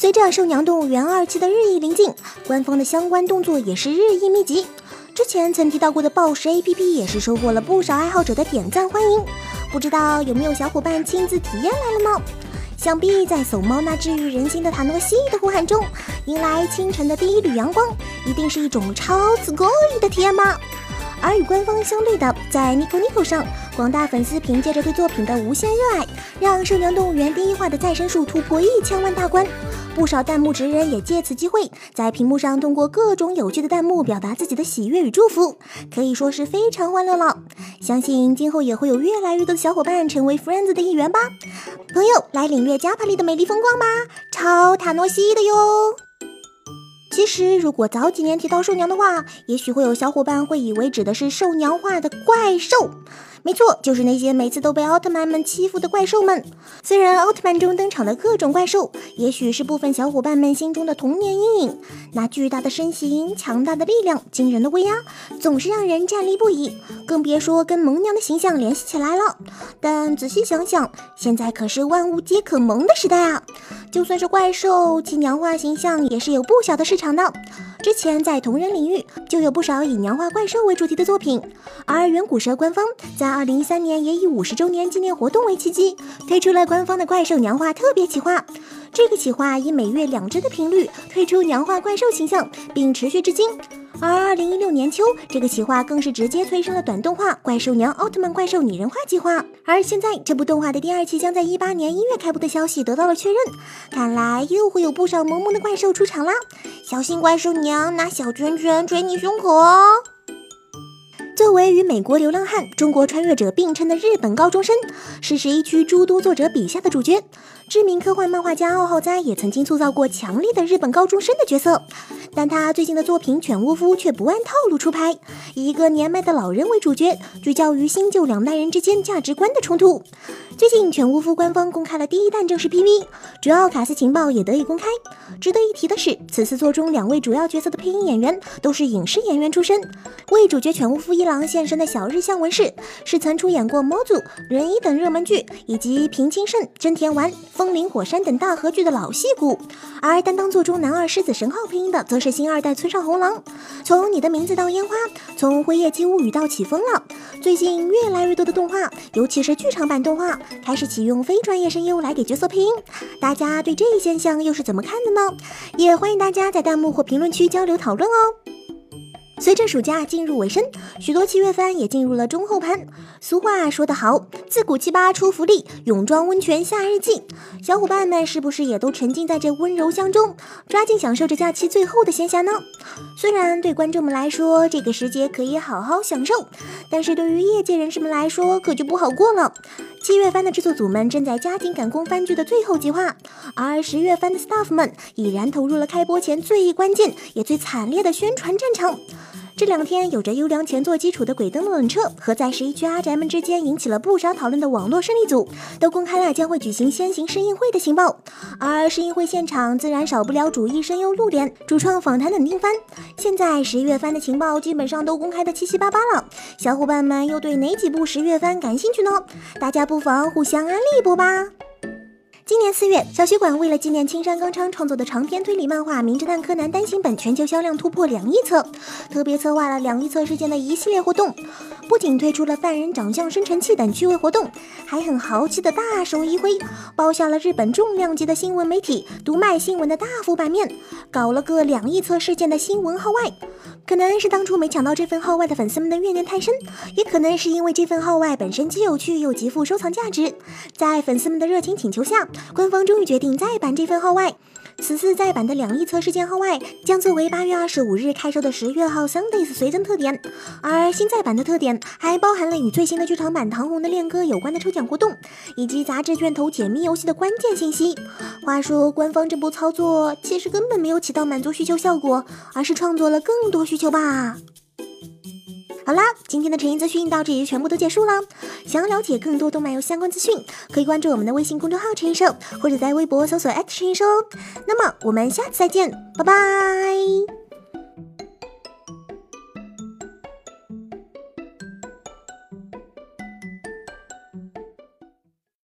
随着《兽娘动物园二期的日益临近，官方的相关动作也是日益密集。之前曾提到过的暴食 APP 也是收获了不少爱好者的点赞欢迎。不知道有没有小伙伴亲自体验来了呢？想必在怂猫那治愈人心的塔诺西的呼喊中，迎来清晨的第一缕阳光，一定是一种超级过瘾的体验吧。而与官方相对的，在 Nico Nico 上，广大粉丝凭借着对作品的无限热爱，让《兽娘动物园》第一话的再生数突破一千万大关。不少弹幕职人也借此机会，在屏幕上通过各种有趣的弹幕表达自己的喜悦与祝福，可以说是非常欢乐了。相信今后也会有越来越多的小伙伴成为 Friends 的一员吧。朋友，来领略加帕利的美丽风光吧，超塔诺西的哟。其实，如果早几年提到兽娘的话，也许会有小伙伴会以为指的是兽娘化的怪兽。没错，就是那些每次都被奥特曼们欺负的怪兽们。虽然奥特曼中登场的各种怪兽，也许是部分小伙伴们心中的童年阴影，那巨大的身形、强大的力量、惊人的威压，总是让人战栗不已。更别说跟萌娘的形象联系起来了。但仔细想想，现在可是万物皆可萌的时代啊！就算是怪兽，其娘化形象也是有不小的市场的。之前在同人领域就有不少以娘化怪兽为主题的作品，而远古蛇官方在二零一三年也以五十周年纪念活动为契机，推出了官方的怪兽娘化特别企划。这个企划以每月两只的频率推出娘化怪兽形象，并持续至今。而二零一六年秋，这个企划更是直接催生了短动画《怪兽娘奥特曼怪兽拟人化计划》。而现在，这部动画的第二期将在一八年一月开播的消息得到了确认，看来又会有不少萌萌的怪兽出场啦！小心怪兽娘拿小拳拳捶你胸口哦！作为与美国流浪汉、中国穿越者并称的日本高中生，是十一区诸多作者笔下的主角。知名科幻漫画家奥浩哉也曾经塑造过强烈的日本高中生的角色。但他最近的作品《犬巫夫》却不按套路出牌，以一个年迈的老人为主角，聚焦于新旧两代人之间价值观的冲突。最近，《犬巫夫》官方公开了第一弹正式 PV，主要卡司情报也得以公开。值得一提的是，此次作中两位主要角色的配音演员都是影视演员出身。为主角犬巫夫一郎现身的小日向文世，是曾出演过《魔族》《人一》等热门剧，以及《平清盛》《真田丸》《风林火山》等大合剧的老戏骨。而担当作中男二狮子神号配音的，则是。新二代村上红狼，从你的名字到烟花，从辉夜姬物语到起风了。最近越来越多的动画，尤其是剧场版动画，开始启用非专业声优来给角色配音。大家对这一现象又是怎么看的呢？也欢迎大家在弹幕或评论区交流讨论哦。随着暑假进入尾声，许多七月番也进入了中后盘。俗话说得好，自古七八出福利，泳装温泉夏日祭。小伙伴们是不是也都沉浸在这温柔乡中，抓紧享受着假期最后的闲暇呢？虽然对观众们来说，这个时节可以好好享受，但是对于业界人士们来说，可就不好过了。七月番的制作组们正在加紧赶工番剧的最后计划，而十月番的 staff 们已然投入了开播前最关键也最惨烈的宣传战场。这两天，有着优良前作基础的《鬼灯冷车》和在十一区阿宅们之间引起了不少讨论的网络胜利组，都公开了将会举行先行试映会的情报。而试映会现场自然少不了主义声优露脸、主创访谈等定番。现在十一月番的情报基本上都公开的七七八八了，小伙伴们又对哪几部十月番感兴趣呢？大家不妨互相安利一波吧。今年四月，小学馆为了纪念青山刚昌创作的长篇推理漫画《名侦探柯南》单行本全球销量突破两亿册，特别策划了两亿册事件的一系列活动。不仅推出了犯人长相生成器等趣味活动，还很豪气的大手一挥，包下了日本重量级的新闻媒体读卖新闻的大幅版面，搞了个两亿册事件的新闻号外。可能是当初没抢到这份号外的粉丝们的怨念太深，也可能是因为这份号外本身既有趣又极富收藏价值。在粉丝们的热情请求下，官方终于决定再版这份号外。此次再版的两亿册试件号外，将作为八月二十五日开售的十月号 Sundays 随赠特点。而新再版的特点还包含了与最新的剧场版《唐红的恋歌》有关的抽奖活动，以及杂志卷头解密游戏的关键信息。话说，官方这波操作其实根本没有起到满足需求效果，而是创作了更多需求吧。好啦，今天的陈音资讯到这里就全部都结束了。想要了解更多动漫游相关资讯，可以关注我们的微信公众号“陈音社”，或者在微博搜索陈音社哦。那么我们下次再见，拜拜。